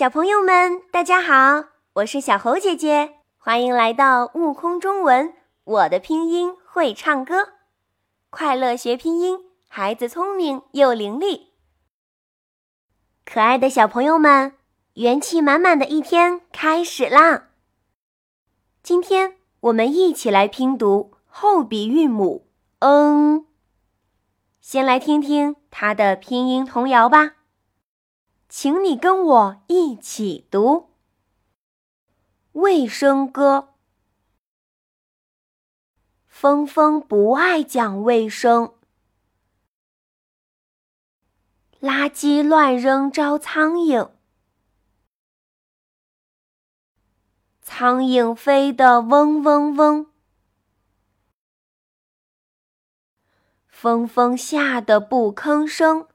小朋友们，大家好，我是小猴姐姐，欢迎来到悟空中文。我的拼音会唱歌，快乐学拼音，孩子聪明又伶俐。可爱的小朋友们，元气满满的一天开始啦！今天我们一起来拼读后鼻韵母“ “n”，、嗯”。先来听听它的拼音童谣吧。请你跟我一起读《卫生歌》。峰峰不爱讲卫生，垃圾乱扔招苍蝇，苍蝇飞得嗡嗡嗡，峰峰吓得不吭声。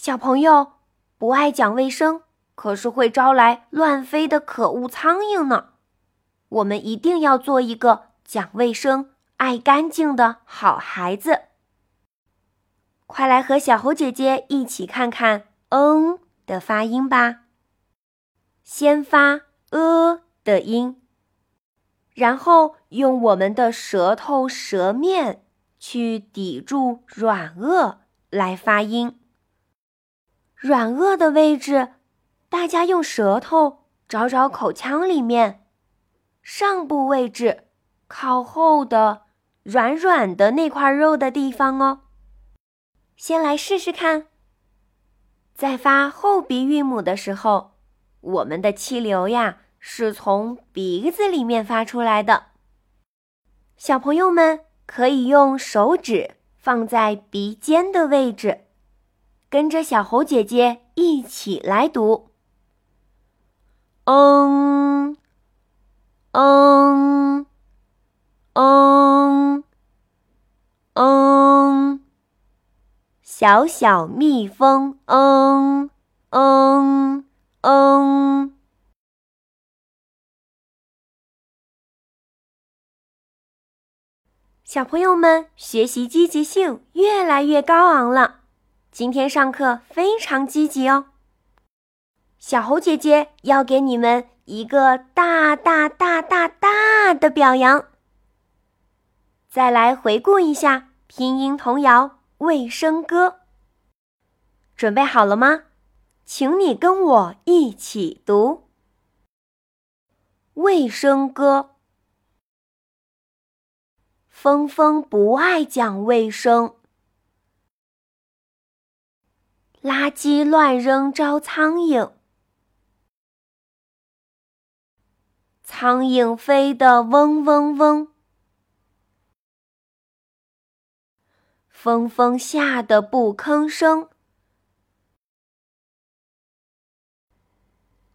小朋友不爱讲卫生，可是会招来乱飞的可恶苍蝇呢。我们一定要做一个讲卫生、爱干净的好孩子。快来和小猴姐姐一起看看“嗯”的发音吧。先发“呃”的音，然后用我们的舌头、舌面去抵住软腭来发音。软腭的位置，大家用舌头找找口腔里面上部位置靠后的软软的那块肉的地方哦。先来试试看，在发后鼻韵母的时候，我们的气流呀是从鼻子里面发出来的。小朋友们可以用手指放在鼻尖的位置。跟着小猴姐姐一起来读，嗯，嗯，嗯，嗯，小小蜜蜂，嗯，嗯，嗯。小朋友们学习积极性越来越高昂了。今天上课非常积极哦，小猴姐姐要给你们一个大大大大大的表扬。再来回顾一下拼音童谣《卫生歌》，准备好了吗？请你跟我一起读《卫生歌》。峰峰不爱讲卫生。垃圾乱扔招苍蝇，苍蝇飞得嗡嗡嗡，峰峰吓得不吭声。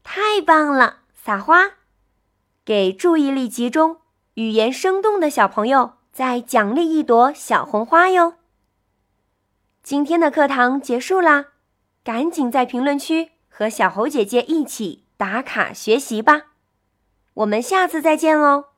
太棒了，撒花！给注意力集中、语言生动的小朋友再奖励一朵小红花哟。今天的课堂结束啦。赶紧在评论区和小猴姐姐一起打卡学习吧！我们下次再见喽。